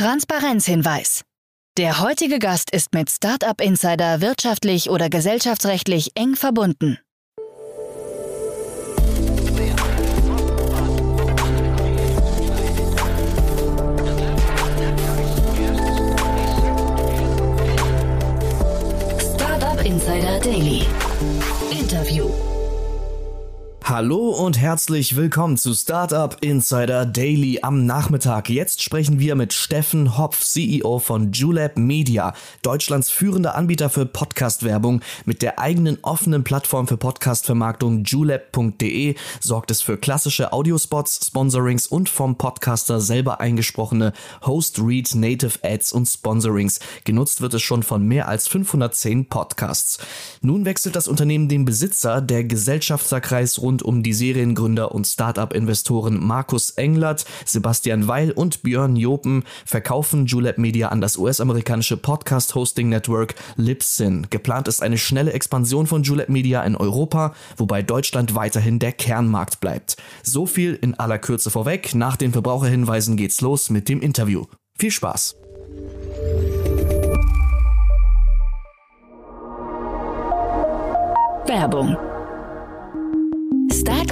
Transparenzhinweis. Der heutige Gast ist mit Startup Insider wirtschaftlich oder gesellschaftsrechtlich eng verbunden. Startup Insider Daily. Interview. Hallo und herzlich willkommen zu Startup Insider Daily am Nachmittag. Jetzt sprechen wir mit Steffen Hopf, CEO von Julep Media, Deutschlands führender Anbieter für Podcast-Werbung. Mit der eigenen offenen Plattform für Podcast-Vermarktung julep.de sorgt es für klassische Audiospots, Sponsorings und vom Podcaster selber eingesprochene Host-Read Native Ads und Sponsorings. Genutzt wird es schon von mehr als 510 Podcasts. Nun wechselt das Unternehmen den Besitzer, der Gesellschafterkreis rund rund um die Seriengründer und Startup-Investoren Markus Englert, Sebastian Weil und Björn Jopen verkaufen Julep Media an das US-amerikanische Podcast-Hosting-Network Libsyn. Geplant ist eine schnelle Expansion von Julep Media in Europa, wobei Deutschland weiterhin der Kernmarkt bleibt. So viel in aller Kürze vorweg. Nach den Verbraucherhinweisen geht's los mit dem Interview. Viel Spaß! Werbung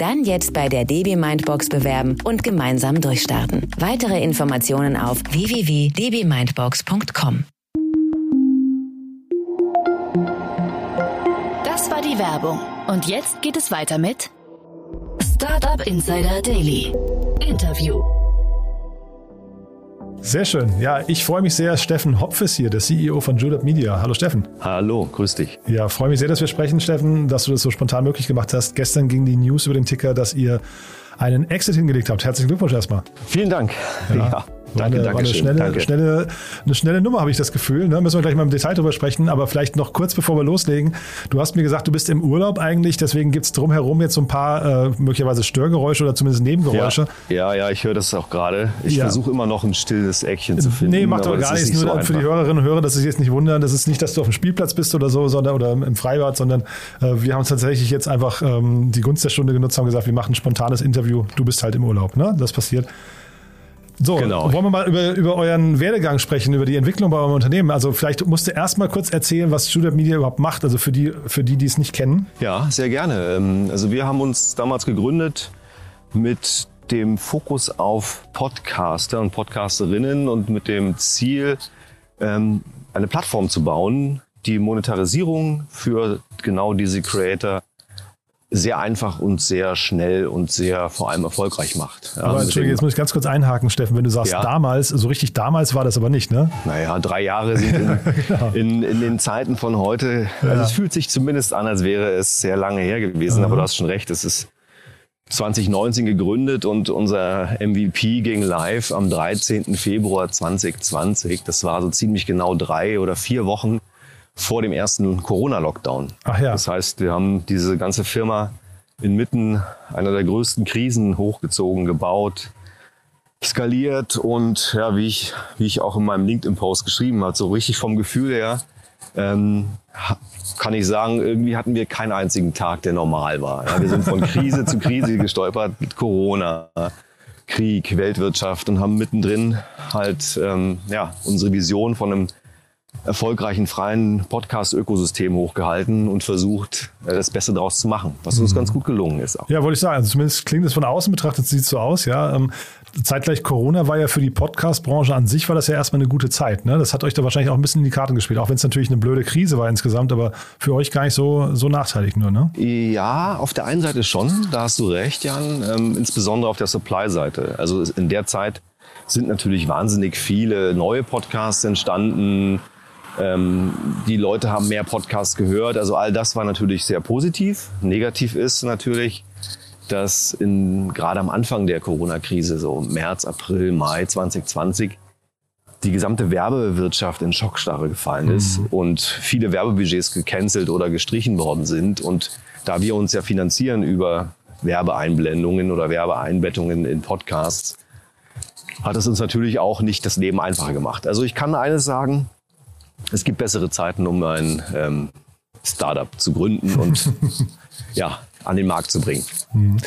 Dann jetzt bei der DB Mindbox bewerben und gemeinsam durchstarten. Weitere Informationen auf www.dbmindbox.com. Das war die Werbung. Und jetzt geht es weiter mit Startup Insider Daily. Interview. Sehr schön. Ja, ich freue mich sehr. Steffen Hopf ist hier, der CEO von Julep Media. Hallo Steffen. Hallo, grüß dich. Ja, freue mich sehr, dass wir sprechen, Steffen, dass du das so spontan möglich gemacht hast. Gestern ging die News über den Ticker, dass ihr einen Exit hingelegt habt. Herzlichen Glückwunsch erstmal. Vielen Dank. Ja. ja. Danke, eine, danke. Eine schnelle, danke. Schnelle, eine schnelle Nummer, habe ich das Gefühl. Ne? Müssen wir gleich mal im Detail drüber sprechen, aber vielleicht noch kurz bevor wir loslegen. Du hast mir gesagt, du bist im Urlaub eigentlich, deswegen gibt es drumherum jetzt so ein paar äh, möglicherweise Störgeräusche oder zumindest Nebengeräusche. Ja, ja, ja ich höre das auch gerade. Ich ja. versuche immer noch ein stilles Eckchen zu finden. Nee, macht doch gar nichts. Nur so für die Hörerinnen und Hörer, dass sie sich jetzt nicht wundern. Das ist nicht, dass du auf dem Spielplatz bist oder so, sondern oder im Freibad, sondern äh, wir haben tatsächlich jetzt einfach ähm, die Gunst der Stunde genutzt, haben gesagt, wir machen ein spontanes Interview. Du bist halt im Urlaub, ne? Das passiert. So, genau. wollen wir mal über, über euren Werdegang sprechen, über die Entwicklung bei eurem Unternehmen. Also vielleicht musst du erst mal kurz erzählen, was Student Media überhaupt macht, also für die, für die, die es nicht kennen. Ja, sehr gerne. Ähm, also wir haben uns damals gegründet mit dem Fokus auf Podcaster und Podcasterinnen und mit dem Ziel, ähm, eine Plattform zu bauen, die Monetarisierung für genau diese Creator sehr einfach und sehr schnell und sehr vor allem erfolgreich macht. Ja, aber Entschuldigung, jetzt muss ich ganz kurz einhaken, Steffen, wenn du sagst ja. damals, so richtig damals war das aber nicht, ne? Naja, drei Jahre sind in, genau. in, in, den Zeiten von heute, also ja. es fühlt sich zumindest an, als wäre es sehr lange her gewesen, mhm. aber du hast schon recht, es ist 2019 gegründet und unser MVP ging live am 13. Februar 2020. Das war so ziemlich genau drei oder vier Wochen vor dem ersten Corona-Lockdown. Ach ja. Das heißt, wir haben diese ganze Firma inmitten einer der größten Krisen hochgezogen, gebaut, skaliert und ja, wie ich, wie ich auch in meinem LinkedIn-Post geschrieben habe, so richtig vom Gefühl her, ähm, kann ich sagen, irgendwie hatten wir keinen einzigen Tag, der normal war. Ja, wir sind von Krise zu Krise gestolpert mit Corona, Krieg, Weltwirtschaft und haben mittendrin halt ähm, ja, unsere Vision von einem erfolgreichen freien Podcast-Ökosystem hochgehalten und versucht, das Beste daraus zu machen, was uns mhm. ganz gut gelungen ist. Auch. Ja, wollte ich sagen. Also zumindest klingt es von außen betrachtet, sieht es so aus. Ja, ähm, zeitgleich Corona war ja für die Podcast-Branche an sich war das ja erstmal eine gute Zeit. Ne? Das hat euch da wahrscheinlich auch ein bisschen in die Karten gespielt, auch wenn es natürlich eine blöde Krise war insgesamt, aber für euch gar nicht so, so nachteilig nur, ne? Ja, auf der einen Seite schon, da hast du recht, Jan, ähm, insbesondere auf der Supply-Seite. Also in der Zeit sind natürlich wahnsinnig viele neue Podcasts entstanden, ähm, die Leute haben mehr Podcasts gehört. Also all das war natürlich sehr positiv. Negativ ist natürlich, dass in, gerade am Anfang der Corona-Krise, so März, April, Mai 2020, die gesamte Werbewirtschaft in Schockstarre gefallen ist mhm. und viele Werbebudgets gecancelt oder gestrichen worden sind. Und da wir uns ja finanzieren über Werbeeinblendungen oder Werbeeinbettungen in Podcasts, hat es uns natürlich auch nicht das Leben einfacher gemacht. Also ich kann eines sagen, es gibt bessere Zeiten, um ein ähm, Startup zu gründen und ja, an den Markt zu bringen. Mhm.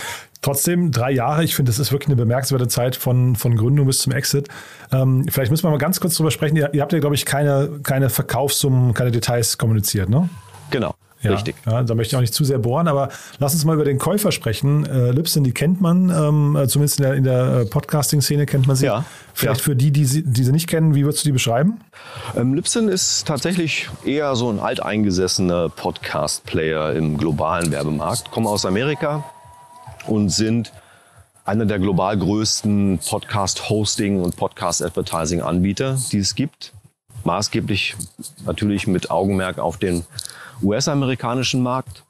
Trotzdem drei Jahre, ich finde, das ist wirklich eine bemerkenswerte Zeit von, von Gründung bis zum Exit. Ähm, vielleicht müssen wir mal ganz kurz drüber sprechen. Ihr, ihr habt ja, glaube ich, keine, keine Verkaufssummen, keine Details kommuniziert, ne? Genau. Ja, Richtig. Ja, da möchte ich auch nicht zu sehr bohren, aber lass uns mal über den Käufer sprechen. Äh, Lipson, die kennt man, ähm, äh, zumindest in der, in der äh, Podcasting-Szene kennt man sie. Ja, Vielleicht ja. für die, die sie, die sie nicht kennen, wie würdest du die beschreiben? Ähm, Lipson ist tatsächlich eher so ein alteingesessener Podcast-Player im globalen Werbemarkt, kommen aus Amerika und sind einer der global größten Podcast-Hosting- und Podcast-Advertising-Anbieter, die es gibt. Maßgeblich natürlich mit Augenmerk auf den US-amerikanischen Markt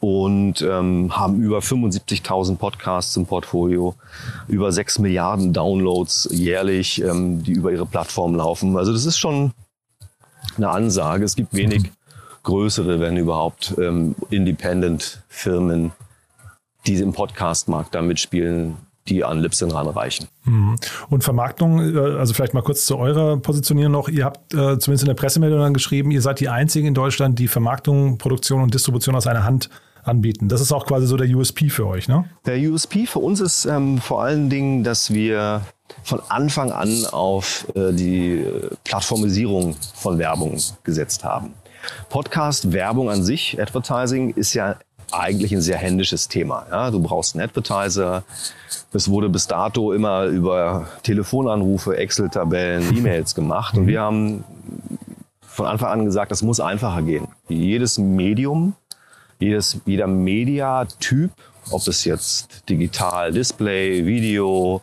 und ähm, haben über 75.000 Podcasts im Portfolio, über 6 Milliarden Downloads jährlich, ähm, die über ihre Plattform laufen. Also das ist schon eine Ansage. Es gibt wenig größere, wenn überhaupt, ähm, Independent-Firmen, die im Podcast-Markt da mitspielen, die an Libsyn ranreichen. Mhm. Und Vermarktung, äh, also vielleicht mal kurz zu eurer Positionierung noch. Ihr habt äh, zumindest in der Pressemeldung dann geschrieben, ihr seid die Einzigen in Deutschland, die Vermarktung, Produktion und Distribution aus einer Hand anbieten. Das ist auch quasi so der USP für euch, ne? Der USP für uns ist ähm, vor allen Dingen, dass wir von Anfang an auf äh, die äh, Plattformisierung von Werbung gesetzt haben. Podcast, Werbung an sich, Advertising ist ja eigentlich ein sehr händisches Thema. Ja? Du brauchst einen Advertiser. Es wurde bis dato immer über Telefonanrufe, Excel-Tabellen, E-Mails gemacht. Und wir haben von Anfang an gesagt, das muss einfacher gehen. Jedes Medium, jedes, jeder Mediatyp, ob es jetzt digital, Display, Video,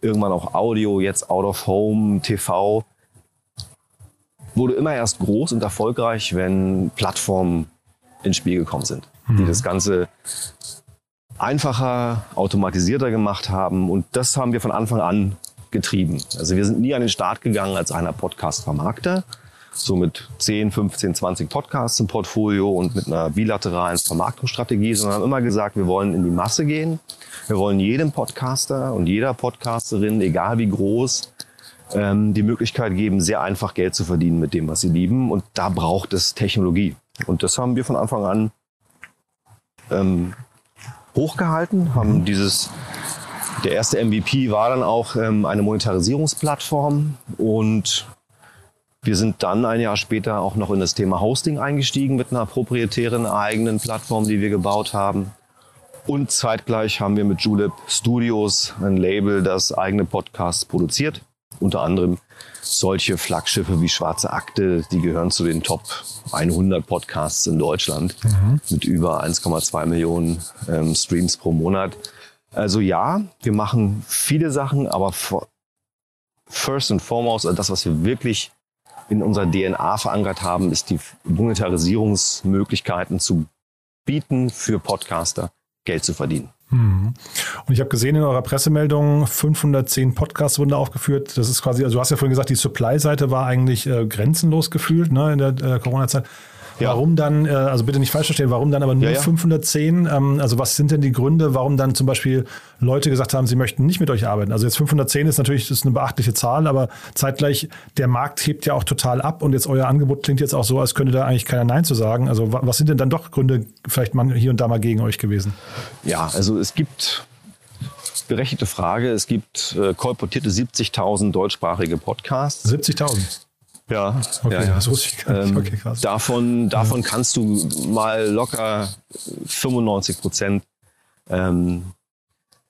irgendwann auch Audio, jetzt Out of Home, TV, wurde immer erst groß und erfolgreich, wenn Plattformen ins Spiel gekommen sind die das Ganze einfacher, automatisierter gemacht haben. Und das haben wir von Anfang an getrieben. Also wir sind nie an den Start gegangen als einer Podcast-Vermarkter, so mit 10, 15, 20 Podcasts im Portfolio und mit einer bilateralen Vermarktungsstrategie, sondern haben immer gesagt, wir wollen in die Masse gehen. Wir wollen jedem Podcaster und jeder Podcasterin, egal wie groß, ähm, die Möglichkeit geben, sehr einfach Geld zu verdienen mit dem, was sie lieben. Und da braucht es Technologie. Und das haben wir von Anfang an ähm, hochgehalten, haben dieses, der erste MVP war dann auch ähm, eine Monetarisierungsplattform und wir sind dann ein Jahr später auch noch in das Thema Hosting eingestiegen mit einer proprietären eigenen Plattform, die wir gebaut haben. Und zeitgleich haben wir mit Julep Studios ein Label, das eigene Podcasts produziert. Unter anderem solche Flaggschiffe wie Schwarze Akte, die gehören zu den Top 100 Podcasts in Deutschland mhm. mit über 1,2 Millionen ähm, Streams pro Monat. Also ja, wir machen viele Sachen, aber first and foremost, also das, was wir wirklich in unserer DNA verankert haben, ist die Monetarisierungsmöglichkeiten zu bieten für Podcaster, Geld zu verdienen. Mhm. Und ich habe gesehen in eurer Pressemeldung, 510 Podcasts wurden da aufgeführt. Das ist quasi, also du hast ja vorhin gesagt, die Supply-Seite war eigentlich äh, grenzenlos gefühlt ne, in der äh, Corona-Zeit. Ja. Warum dann, äh, also bitte nicht falsch verstehen, warum dann aber nur ja, ja. 510? Ähm, also was sind denn die Gründe, warum dann zum Beispiel Leute gesagt haben, sie möchten nicht mit euch arbeiten? Also jetzt 510 ist natürlich ist eine beachtliche Zahl, aber zeitgleich der Markt hebt ja auch total ab und jetzt euer Angebot klingt jetzt auch so, als könnte da eigentlich keiner Nein zu sagen. Also was sind denn dann doch Gründe vielleicht mal hier und da mal gegen euch gewesen? Ja, also es gibt berechtigte Frage. Es gibt äh, kolportierte 70.000 deutschsprachige Podcasts. 70.000? Ja, okay, ja, ja. das wusste ich gar nicht. Ähm, okay, krass. Davon, davon ja. kannst du mal locker 95 Prozent ähm,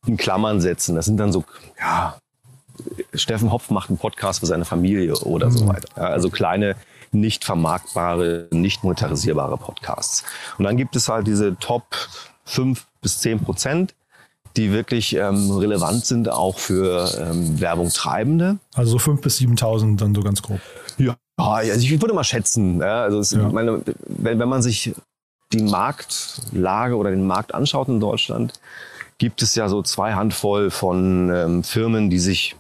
in Klammern setzen. Das sind dann so, ja, Steffen Hopf macht einen Podcast für seine Familie oder mhm. so weiter. Ja, also kleine, nicht vermarktbare, nicht monetarisierbare Podcasts. Und dann gibt es halt diese Top 5 bis 10 Prozent, die wirklich ähm, relevant sind auch für ähm, Werbung Treibende. Also so 5.000 bis 7.000 dann so ganz grob. Ja, also ich würde mal schätzen. Ja, also es, ja. meine, wenn, wenn man sich die Marktlage oder den Markt anschaut in Deutschland, gibt es ja so zwei Handvoll von ähm, Firmen, die sich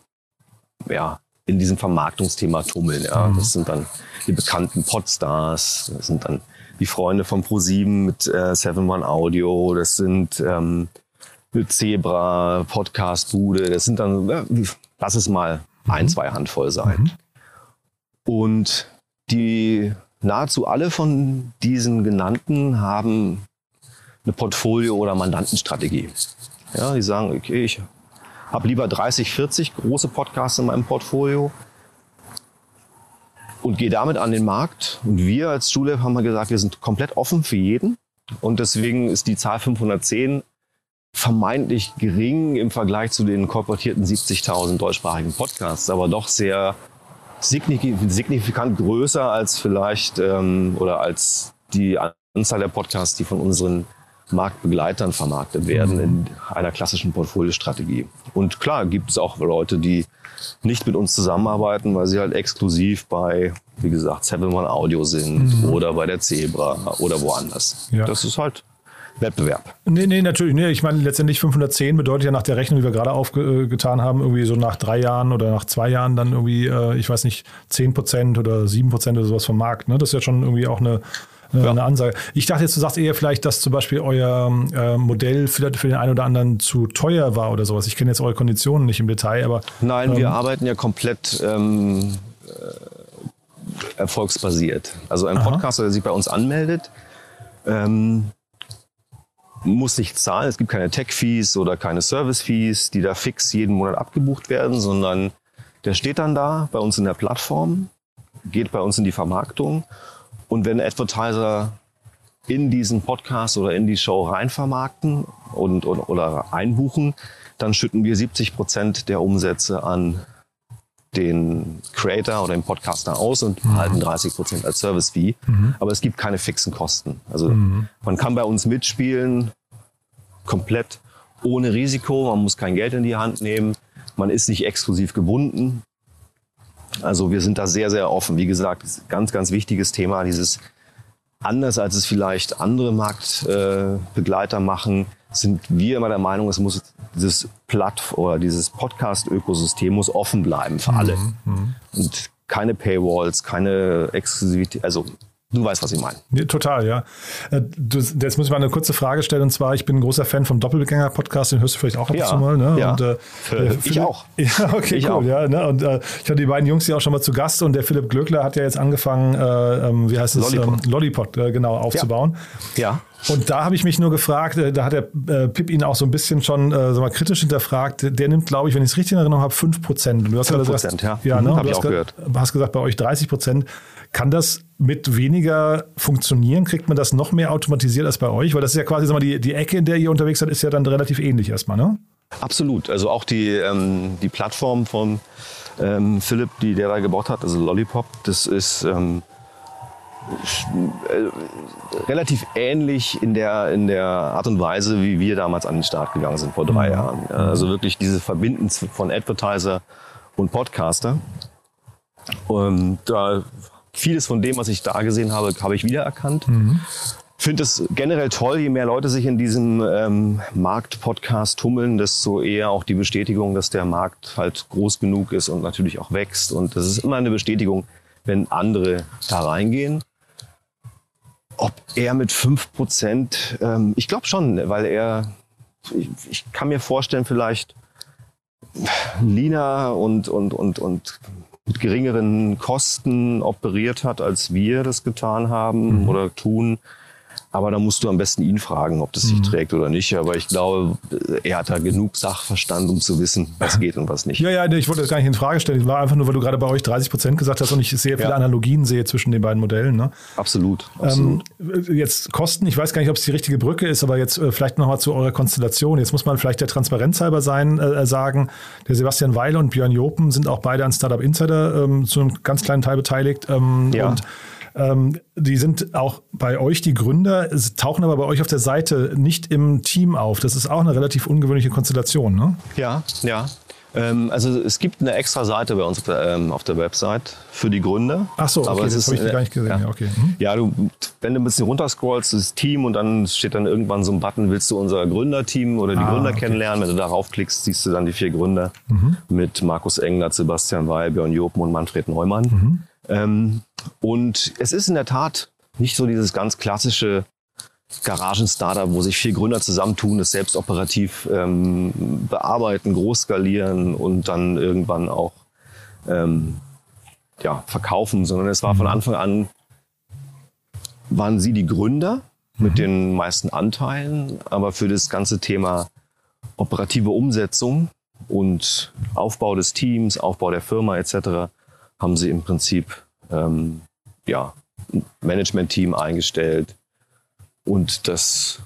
ja, in diesem Vermarktungsthema tummeln. Ja. Mhm. Das sind dann die bekannten Podstars, das sind dann die Freunde von Pro7 mit äh, 7 Audio, das sind ähm, Zebra, Podcast Bude, das sind dann, ja, lass es mal ein, mhm. zwei Handvoll sein. Mhm. Und die nahezu alle von diesen genannten haben eine Portfolio- oder Mandantenstrategie. Ja, die sagen, okay, ich habe lieber 30, 40 große Podcasts in meinem Portfolio und gehe damit an den Markt. Und wir als Schule haben wir gesagt, wir sind komplett offen für jeden. Und deswegen ist die Zahl 510 vermeintlich gering im Vergleich zu den korportierten 70.000 deutschsprachigen Podcasts, aber doch sehr signifikant größer als vielleicht ähm, oder als die Anzahl der Podcasts, die von unseren Marktbegleitern vermarktet werden mhm. in einer klassischen Portfoliostrategie. Und klar gibt es auch Leute, die nicht mit uns zusammenarbeiten, weil sie halt exklusiv bei, wie gesagt, Seven One Audio sind mhm. oder bei der Zebra oder woanders. Ja. Das ist halt Wettbewerb. Nee, nee, natürlich. Nee. Ich meine, letztendlich 510 bedeutet ja nach der Rechnung, die wir gerade aufgetan haben, irgendwie so nach drei Jahren oder nach zwei Jahren dann irgendwie, äh, ich weiß nicht, 10 Prozent oder 7 Prozent oder sowas vom Markt. Ne? Das ist ja schon irgendwie auch eine, ja. eine Ansage. Ich dachte jetzt, du sagst eher vielleicht, dass zum Beispiel euer äh, Modell für, für, den einen oder anderen zu teuer war oder sowas. Ich kenne jetzt eure Konditionen nicht im Detail, aber. Nein, ähm, wir arbeiten ja komplett ähm, äh, erfolgsbasiert. Also ein Podcaster, der sich bei uns anmeldet, ähm, muss nicht zahlen. Es gibt keine Tech-Fees oder keine Service-Fees, die da fix jeden Monat abgebucht werden, sondern der steht dann da bei uns in der Plattform, geht bei uns in die Vermarktung und wenn Advertiser in diesen Podcast oder in die Show reinvermarkten und, und, oder einbuchen, dann schütten wir 70 Prozent der Umsätze an den Creator oder den Podcaster aus und mhm. halten 30 Prozent als Service-Fee. Mhm. Aber es gibt keine fixen Kosten. Also mhm. man kann bei uns mitspielen, komplett ohne Risiko. Man muss kein Geld in die Hand nehmen. Man ist nicht exklusiv gebunden. Also wir sind da sehr, sehr offen. Wie gesagt, ganz, ganz wichtiges Thema, dieses anders als es vielleicht andere Marktbegleiter machen, sind wir immer der Meinung, es muss dieses Platt oder dieses Podcast-Ökosystem muss offen bleiben für alle. Mhm, mhm. Und keine Paywalls, keine Exklusivität, also Du weißt, was ich meine. Ja, total, ja. Äh, du, jetzt muss ich mal eine kurze Frage stellen. Und zwar, ich bin ein großer Fan vom Doppelgänger-Podcast, den hörst du vielleicht auch ab ja, und zu mal. Ne? Ja, und, äh, äh ich auch. Ja, okay, ich cool. Auch. Ja, ne? Und äh, ich hatte die beiden Jungs hier auch schon mal zu Gast und der Philipp Glöckler hat ja jetzt angefangen, äh, ähm, wie heißt es? Lollipop, ähm, Lollipop äh, genau, aufzubauen. Ja. Und da habe ich mich nur gefragt, da hat der äh, Pip ihn auch so ein bisschen schon äh, mal kritisch hinterfragt. Der nimmt, glaube ich, wenn ich es richtig in Erinnerung habe, 5 Prozent. Du hast 5 Prozent, ja. Ja, mhm, ne? habe ich auch gehört. Du hast gesagt, bei euch 30 Prozent. Kann das mit weniger funktionieren? Kriegt man das noch mehr automatisiert als bei euch? Weil das ist ja quasi, sag mal, die, die Ecke, in der ihr unterwegs seid, ist ja dann relativ ähnlich erstmal, ne? Absolut. Also auch die, ähm, die Plattform von ähm, Philipp, die der da gebaut hat, also Lollipop, das ist ähm, äh, relativ ähnlich in der, in der Art und Weise, wie wir damals an den Start gegangen sind vor drei mhm. Jahren. Also wirklich dieses Verbinden von Advertiser und Podcaster. Und da vieles von dem, was ich da gesehen habe, habe ich wiedererkannt. Mhm. Finde es generell toll, je mehr Leute sich in diesem ähm, Markt-Podcast tummeln, desto eher auch die Bestätigung, dass der Markt halt groß genug ist und natürlich auch wächst. Und das ist immer eine Bestätigung, wenn andere da reingehen. Ob er mit fünf Prozent, ähm, ich glaube schon, weil er, ich, ich kann mir vorstellen, vielleicht Lina und, und, und, und mit geringeren Kosten operiert hat, als wir das getan haben mhm. oder tun. Aber da musst du am besten ihn fragen, ob das sich mhm. trägt oder nicht. Aber ich glaube, er hat da genug Sachverstand, um zu wissen, was geht und was nicht. Ja, ja, ich wollte das gar nicht in Frage stellen. Es war einfach nur, weil du gerade bei euch 30 Prozent gesagt hast und ich sehr viele ja. Analogien sehe zwischen den beiden Modellen. Ne? Absolut. absolut. Ähm, jetzt Kosten, ich weiß gar nicht, ob es die richtige Brücke ist, aber jetzt äh, vielleicht nochmal zu eurer Konstellation. Jetzt muss man vielleicht der Transparenz halber sein, äh, sagen, der Sebastian Weil und Björn Jopen sind auch beide an Startup Insider ähm, zu einem ganz kleinen Teil beteiligt. Ähm, ja. Und ähm, die sind auch bei euch die Gründer, tauchen aber bei euch auf der Seite nicht im Team auf. Das ist auch eine relativ ungewöhnliche Konstellation, ne? Ja, ja. Ähm, also es gibt eine extra Seite bei uns auf der, ähm, auf der Website für die Gründer. Ach so, okay, aber das habe ich gar nicht gesehen. Ja, ja okay. Mhm. ja du wenn du ein bisschen runterscrollst, das Team und dann steht dann irgendwann so ein Button, willst du unser Gründerteam oder die Ah, Gründer okay. kennenlernen? Wenn du darauf klickst, siehst du dann die vier Gründer Mhm. mit Markus Englert, Sebastian Weil, Björn Jopen und Manfred Neumann. Mhm. Ähm, und es ist in der Tat nicht so dieses ganz klassische Garagen-Startup, wo sich vier Gründer zusammentun, es selbst operativ ähm, bearbeiten, groß skalieren und dann irgendwann auch ähm, ja, verkaufen, sondern es war von Anfang an, waren sie die Gründer mit den meisten Anteilen, aber für das ganze Thema operative Umsetzung und Aufbau des Teams, Aufbau der Firma etc. haben sie im Prinzip ähm, ja, ein Management-Team eingestellt und das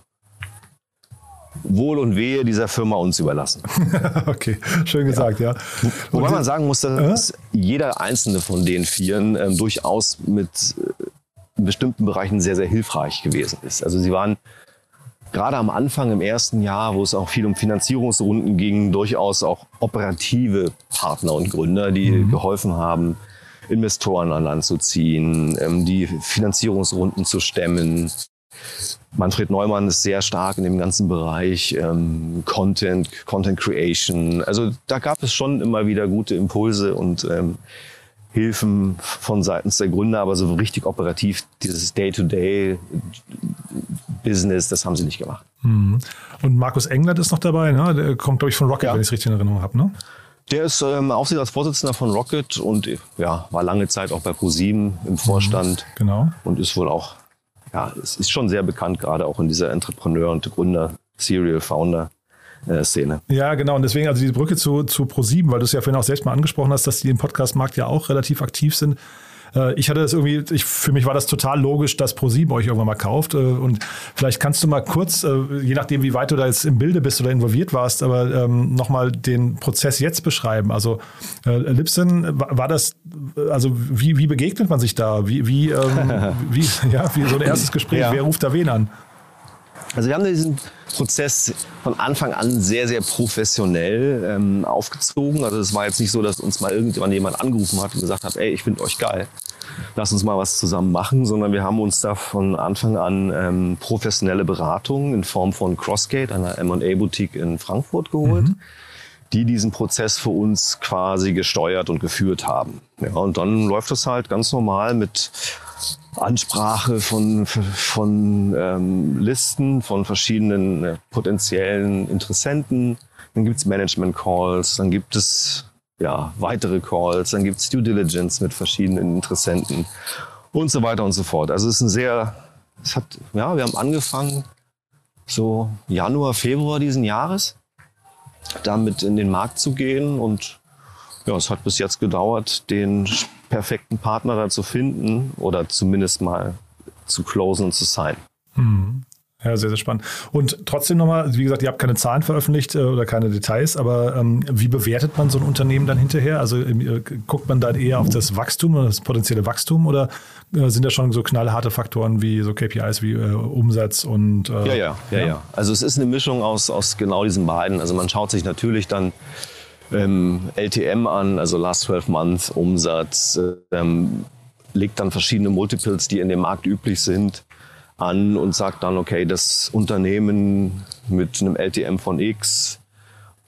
Wohl und Wehe dieser Firma uns überlassen. Okay, schön gesagt, ja. Wobei Und- man sagen muss, dass jeder einzelne von den Vieren ähm, durchaus mit äh, bestimmten Bereichen sehr, sehr hilfreich gewesen ist. Also sie waren gerade am Anfang im ersten Jahr, wo es auch viel um Finanzierungsrunden ging, durchaus auch operative Partner und Gründer, die geholfen haben, Investoren an Land zu ziehen, ähm, die Finanzierungsrunden zu stemmen. Manfred Neumann ist sehr stark in dem ganzen Bereich ähm, Content, Content Creation. Also da gab es schon immer wieder gute Impulse und ähm, Hilfen von seitens der Gründer, aber so richtig operativ dieses Day-to-Day-Business, das haben sie nicht gemacht. Mhm. Und Markus Englert ist noch dabei, ne? Der kommt, glaube ich, von Rocket, Ja. wenn ich es richtig in Erinnerung habe, ne? Der ist ähm, Aufsichtsratsvorsitzender von Rocket und ja, war lange Zeit auch bei ProSieben im Vorstand Genau. und ist wohl auch, ja, es ist schon sehr bekannt, gerade auch in dieser Entrepreneur- und Gründer, Serial Founder äh, Szene. Ja, genau. Und deswegen, also diese Brücke zu, zu Pro7, weil du es ja vorhin auch selbst mal angesprochen hast, dass die im Podcast-Markt ja auch relativ aktiv sind. Äh, Ich hatte das irgendwie, ich, für mich war das total logisch, dass Pro7 euch irgendwann mal kauft. Äh, Und vielleicht kannst du mal kurz, äh, je nachdem, wie weit du da jetzt im Bilde bist oder involviert warst, aber ähm, nochmal den Prozess jetzt beschreiben. Also äh, Lipson, war, war das, also wie, wie begegnet man sich da? Wie, wie, ähm, wie, ja, wie so ein erstes Gespräch, Ja. wer ruft da wen an? Also wir haben diesen Prozess von Anfang an sehr, sehr professionell ähm, aufgezogen. Also es war jetzt nicht so, dass uns mal irgendwann jemand angerufen hat und gesagt hat, ey, ich finde euch geil, lass uns mal was zusammen machen, sondern wir haben uns da von Anfang an ähm, professionelle Beratung in Form von Crossgate, einer M&A-Boutique in Frankfurt geholt. die diesen Prozess für uns quasi gesteuert und geführt haben. Ja, und dann läuft es halt ganz normal mit Ansprache von, von ähm, Listen von verschiedenen äh, potenziellen Interessenten. Dann gibt's Management-Calls, dann gibt es ja, weitere Calls, dann gibt's Due Diligence mit verschiedenen Interessenten und so weiter und so fort. Also es ist ein sehr, es hat, ja, wir haben angefangen so Januar, Februar diesen Jahres damit in den Markt zu gehen und ja, es hat bis jetzt gedauert, den perfekten Partner da zu finden oder zumindest mal zu closen und zu signen. Mhm. Ja, sehr, sehr spannend. Und trotzdem nochmal, wie gesagt, ihr habt keine Zahlen veröffentlicht äh, oder keine Details, aber ähm, wie bewertet man so ein Unternehmen dann hinterher? Also äh, guckt man dann eher auf das Wachstum oder das potenzielle Wachstum oder äh, sind da schon so knallharte Faktoren wie so KPIs wie äh, Umsatz und äh, Ja, ja, ja, ja. Also es ist eine Mischung aus, aus genau diesen beiden. Also man schaut sich natürlich dann ähm, LTM an, also Last 12 Months Umsatz, ähm, legt dann verschiedene Multiples, die in dem Markt üblich sind, an und sagt dann, okay, das Unternehmen mit einem LTM von X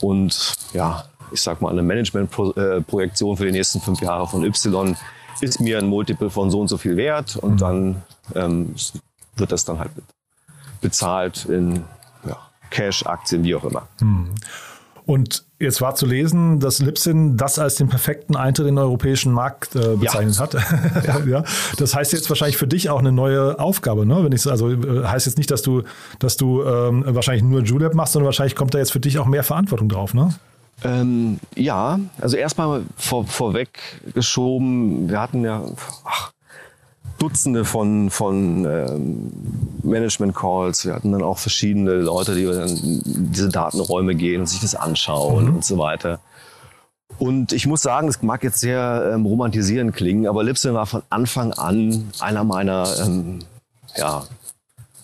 und ja, ich sag mal eine Management-Projektion für die nächsten fünf Jahre von Y ist mir ein Multiple von so und so viel wert und dann ähm, wird das dann halt bezahlt in ja, Cash, Aktien, wie auch immer. Und jetzt war zu lesen, dass Lipsin das als den perfekten Eintritt in den europäischen Markt äh, bezeichnet hat. ja. Das heißt jetzt wahrscheinlich für dich auch eine neue Aufgabe, ne? Wenn ich so- also äh, heißt jetzt nicht, dass du, dass du ähm, wahrscheinlich nur Julep machst, sondern wahrscheinlich kommt da jetzt für dich auch mehr Verantwortung drauf, ne? Ähm, ja, also erstmal vor, vorweg geschoben, wir hatten ja ach, Dutzende von, von ähm, Management-Calls. Wir hatten dann auch verschiedene Leute, die dann in diese Datenräume gehen und sich das anschauen und so weiter. Und ich muss sagen, das mag jetzt sehr ähm, romantisierend klingen, aber Lipson war von Anfang an einer meiner ähm, ja,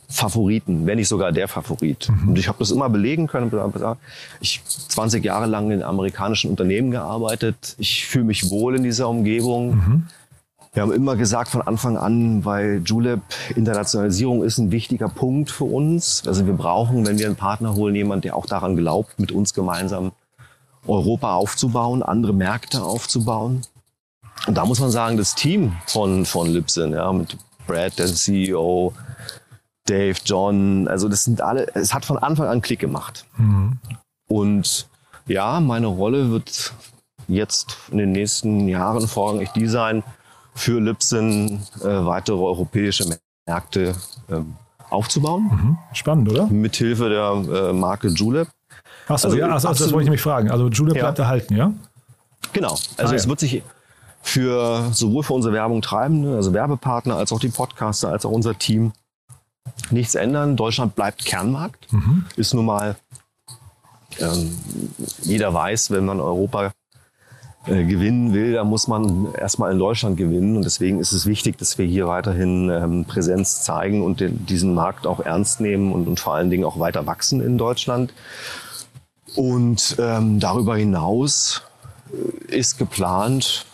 Favoriten, wenn nicht sogar der Favorit. Und ich habe das immer belegen können. Ich 20 Jahre lang in amerikanischen Unternehmen gearbeitet. Ich fühle mich wohl in dieser Umgebung. Wir haben immer gesagt von Anfang an, weil Julep Internationalisierung ist ein wichtiger Punkt für uns. Also wir brauchen, wenn wir einen Partner holen, jemand, der auch daran glaubt, mit uns gemeinsam Europa aufzubauen, andere Märkte aufzubauen. Und da muss man sagen, das Team von, von Lipsin, ja, mit Brad, der CEO, Dave, John, also das sind alle, es hat von Anfang an Klick gemacht. Mhm. Und ja, meine Rolle wird jetzt in den nächsten Jahren vorrangig die sein, für Lipsin äh, weitere europäische Märkte ähm, aufzubauen. Mhm. Spannend, oder? Mithilfe der äh, Marke Julep. Achso, also, ja, also, das wollte ich nämlich fragen. Also Julep ja. bleibt erhalten, ja? Genau. Also ah, es ja. wird sich für sowohl für unsere Werbung treibende, also Werbepartner, als auch die Podcaster, als auch unser Team nichts ändern. Deutschland bleibt Kernmarkt. Mhm. Ist nun mal, ähm, jeder weiß, wenn man Europa äh, gewinnen will, dann muss man erstmal in Deutschland gewinnen. Und deswegen ist es wichtig, dass wir hier weiterhin ähm, Präsenz zeigen und den, diesen Markt auch ernst nehmen und, und, vor allen Dingen auch weiter wachsen in Deutschland. Und ähm, darüber hinaus äh, ist geplant,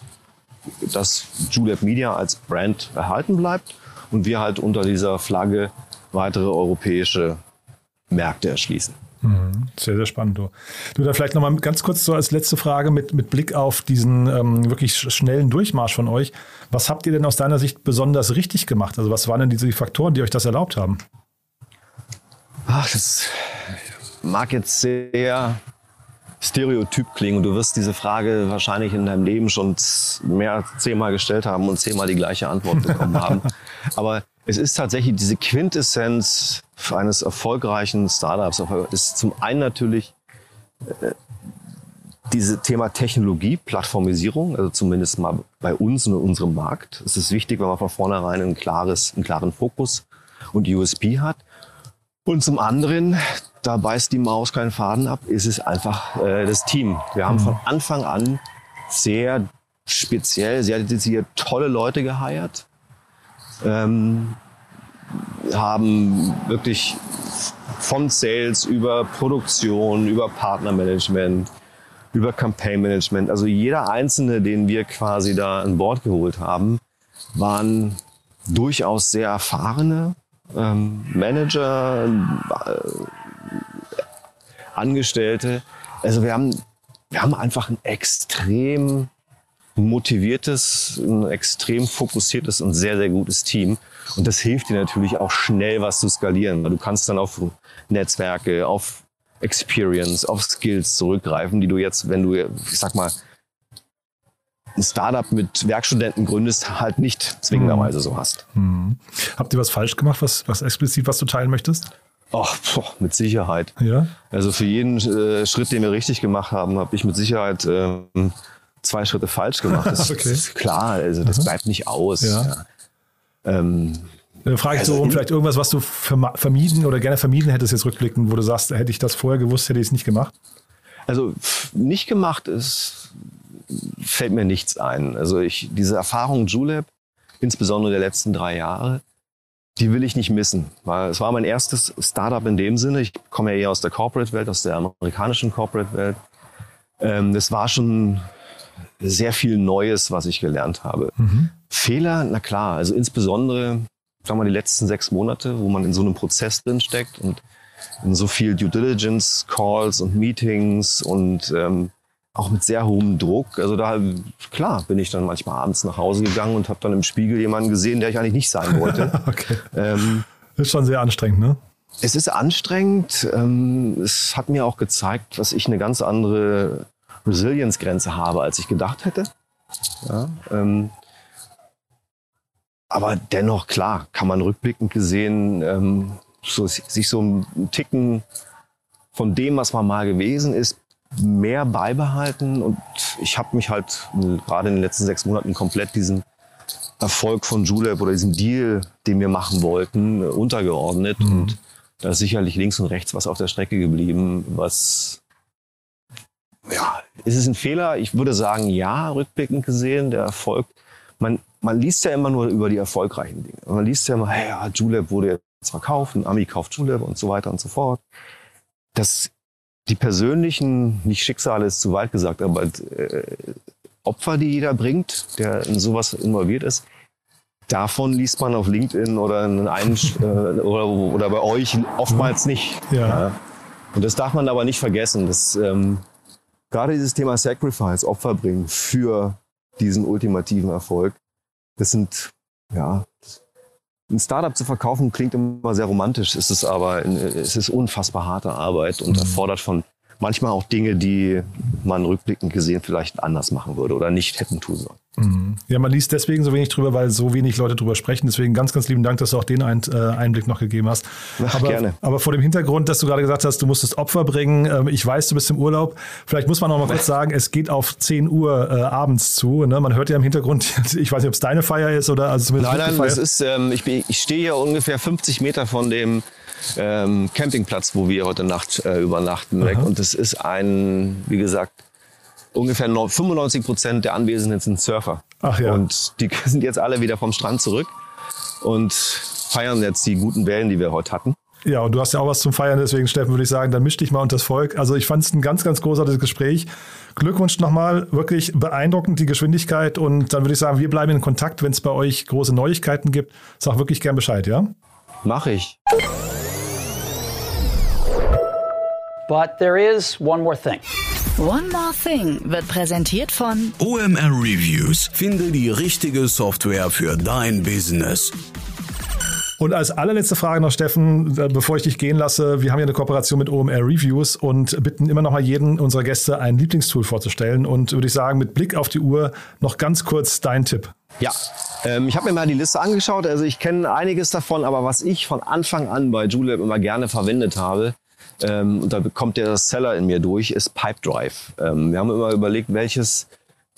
dass Julep Media als Brand erhalten bleibt und wir halt unter dieser Flagge weitere europäische Märkte erschließen. Mhm. Sehr, sehr spannend. Du, du da vielleicht nochmal ganz kurz so als letzte Frage mit, mit Blick auf diesen ähm, wirklich schnellen Durchmarsch von euch. Was habt ihr denn aus deiner Sicht besonders richtig gemacht? Also was waren denn diese Faktoren, die euch das erlaubt haben? Ach, das mag jetzt sehr stereotyp klingen und du wirst diese Frage wahrscheinlich in deinem Leben schon mehr als zehnmal gestellt haben und zehnmal die gleiche Antwort bekommen haben. Aber es ist tatsächlich diese Quintessenz eines erfolgreichen Startups. Ist zum einen natürlich äh, diese Thema Technologie, Plattformisierung, also zumindest mal bei uns und in unserem Markt. Es ist wichtig, wenn man von vornherein ein klares, einen klaren Fokus und USP hat. Und zum anderen, da beißt die Maus keinen Faden ab, ist es einfach äh, das Team. Wir haben mhm. von Anfang an sehr speziell, sehr dediziert tolle Leute geheiert ähm, haben wirklich von Sales über Produktion, über Partnermanagement, über Campaign Management, also jeder einzelne, den wir quasi da an Bord geholt haben, waren durchaus sehr erfahrene ähm, Manager, äh, Angestellte. Also wir haben, wir haben einfach ein extrem motiviertes, ein extrem fokussiertes und sehr, sehr gutes Team. Und das hilft dir natürlich auch schnell was zu skalieren. Du kannst dann auf Netzwerke, auf Experience, auf Skills zurückgreifen, die du jetzt, wenn du, ich sag mal, ein Startup mit Werkstudenten gründest, halt nicht zwingenderweise mhm. so hast. Mhm. Habt ihr was falsch gemacht, was, was explizit, was du teilen möchtest? Ach, boah, mit Sicherheit. Ja. Also für jeden äh, Schritt, den wir richtig gemacht haben, habe ich mit Sicherheit ähm, zwei Schritte falsch gemacht. Das okay. ist klar, also das Aha. bleibt nicht aus. Ja. Ja. Ähm, dann frage ich also so um vielleicht irgendwas, was du vermieden oder gerne vermieden hättest jetzt rückblickend, wo du sagst, hätte ich das vorher gewusst, hätte ich es nicht gemacht? Also nicht gemacht ist, fällt mir nichts ein. Also ich, diese Erfahrung Julep, insbesondere der letzten drei Jahre, die will ich nicht missen, weil es war mein erstes Startup in dem Sinne. Ich komme ja eher aus der Corporate-Welt, aus der amerikanischen Corporate-Welt. Ähm, das war schon sehr viel Neues, was ich gelernt habe. Mhm. Fehler, na klar, also insbesondere, sagen wir mal, die letzten sechs Monate, wo man in so einem Prozess drin steckt und in so viel Due Diligence Calls und Meetings und ähm, auch mit sehr hohem Druck. Also da, klar, bin ich dann manchmal abends nach Hause gegangen und habe dann im Spiegel jemanden gesehen, der ich eigentlich nicht sein wollte. okay. Ähm, ist schon sehr anstrengend, ne? Es ist anstrengend. Ähm, es hat mir auch gezeigt, dass ich eine ganz andere Resilience-Grenze habe, als ich gedacht hätte. Ja, ähm, aber dennoch, klar, kann man rückblickend gesehen ähm, so, sich so ein Ticken von dem, was man mal gewesen ist, mehr beibehalten. Und ich habe mich halt gerade in den letzten sechs Monaten komplett diesen Erfolg von Julep oder diesen Deal, den wir machen wollten, untergeordnet. Mhm. Und da ist sicherlich links und rechts was auf der Strecke geblieben, was ist es ein Fehler? Ich würde sagen, ja, rückblickend gesehen, der Erfolg. Man, man liest ja immer nur über die erfolgreichen Dinge. Man liest ja immer, hey, ja, Julep wurde jetzt verkauft, ein Ami kauft Julep und so weiter und so fort. Das, die persönlichen, nicht Schicksale ist zu weit gesagt, aber äh, Opfer, die jeder bringt, der in sowas involviert ist. Davon liest man auf LinkedIn oder, in einem, äh, oder, oder bei euch oftmals nicht. Ja. ja. Und das darf man aber nicht vergessen. Dass, ähm, gerade dieses Thema Sacrifice, Opfer bringen für diesen ultimativen Erfolg, das sind, ja, ein Startup zu verkaufen klingt immer sehr romantisch, ist es aber, es ist unfassbar harte Arbeit und mhm. erfordert von manchmal auch Dinge, die man rückblickend gesehen vielleicht anders machen würde oder nicht hätten tun sollen. Ja, man liest deswegen so wenig drüber, weil so wenig Leute drüber sprechen. Deswegen ganz, ganz lieben Dank, dass du auch den äh, Einblick noch gegeben hast. Ach, aber, gerne. aber vor dem Hintergrund, dass du gerade gesagt hast, du musstest Opfer bringen. Ähm, ich weiß, du bist im Urlaub. Vielleicht muss man auch mal kurz sagen, es geht auf 10 Uhr äh, abends zu. Ne? Man hört ja im Hintergrund, ich weiß nicht, ob es deine Feier ist oder also zumindest Nein, nein, das ist, ähm, ich, ich stehe hier ungefähr 50 Meter von dem ähm, Campingplatz, wo wir heute Nacht äh, übernachten, weg. Und es ist ein, wie gesagt, ungefähr 95 Prozent der Anwesenden sind Surfer. Ach ja. Und die sind jetzt alle wieder vom Strand zurück und feiern jetzt die guten Wellen, die wir heute hatten. Ja, und du hast ja auch was zum Feiern, deswegen, Steffen, würde ich sagen, dann misch dich mal unter das Volk. Also ich fand es ein ganz, ganz großartiges Gespräch. Glückwunsch nochmal, wirklich beeindruckend die Geschwindigkeit und dann würde ich sagen, wir bleiben in Kontakt, wenn es bei euch große Neuigkeiten gibt. Sag wirklich gern Bescheid, ja? Mach ich. But there is one more thing. One More Thing wird präsentiert von OMR Reviews. Finde die richtige Software für dein Business. Und als allerletzte Frage noch, Steffen, äh, bevor ich dich gehen lasse, wir haben ja eine Kooperation mit OMR Reviews und bitten immer noch mal jeden unserer Gäste ein Lieblingstool vorzustellen. Und würde ich sagen, mit Blick auf die Uhr noch ganz kurz dein Tipp. Ja, ähm, ich habe mir mal die Liste angeschaut. Also ich kenne einiges davon, aber was ich von Anfang an bei Julep immer gerne verwendet habe, ähm, und da kommt der Seller in mir durch, ist Pipedrive. Ähm, wir haben immer überlegt, welches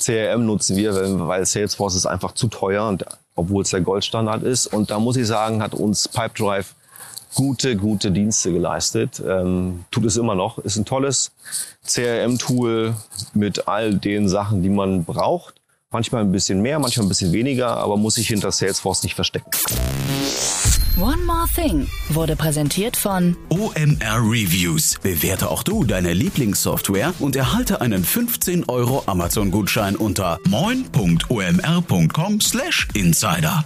CRM nutzen wir, weil Salesforce ist einfach zu teuer, und, obwohl es der Goldstandard ist. Und da muss ich sagen, hat uns Pipedrive gute, gute Dienste geleistet. Ähm, tut es immer noch. Ist ein tolles CRM-Tool mit all den Sachen, die man braucht. Manchmal ein bisschen mehr, manchmal ein bisschen weniger, aber muss sich hinter Salesforce nicht verstecken. One More Thing wurde präsentiert von OMR Reviews. Bewerte auch du deine Lieblingssoftware und erhalte einen 15 Euro Amazon-Gutschein unter moin.omr.com/insider.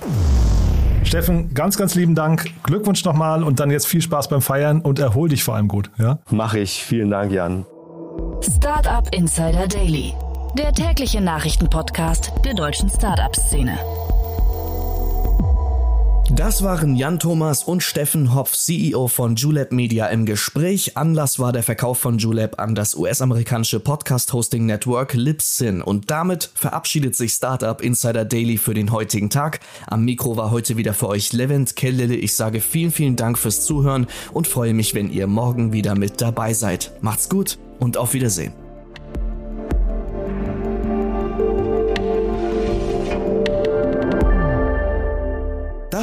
Steffen, ganz, ganz lieben Dank. Glückwunsch nochmal und dann jetzt viel Spaß beim Feiern und erhol dich vor allem gut. Ja? Mache ich. Vielen Dank, Jan. Startup Insider Daily, der tägliche Nachrichtenpodcast der deutschen Startup-Szene. Das waren Jan Thomas und Steffen Hopf, CEO von Julep Media im Gespräch. Anlass war der Verkauf von Julep an das US-amerikanische Podcast-Hosting-Network Libsyn. Und damit verabschiedet sich Startup Insider Daily für den heutigen Tag. Am Mikro war heute wieder für euch Levent Kellele. Ich sage vielen, vielen Dank fürs Zuhören und freue mich, wenn ihr morgen wieder mit dabei seid. Macht's gut und auf Wiedersehen.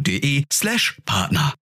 www.vodafone.de slash Partner.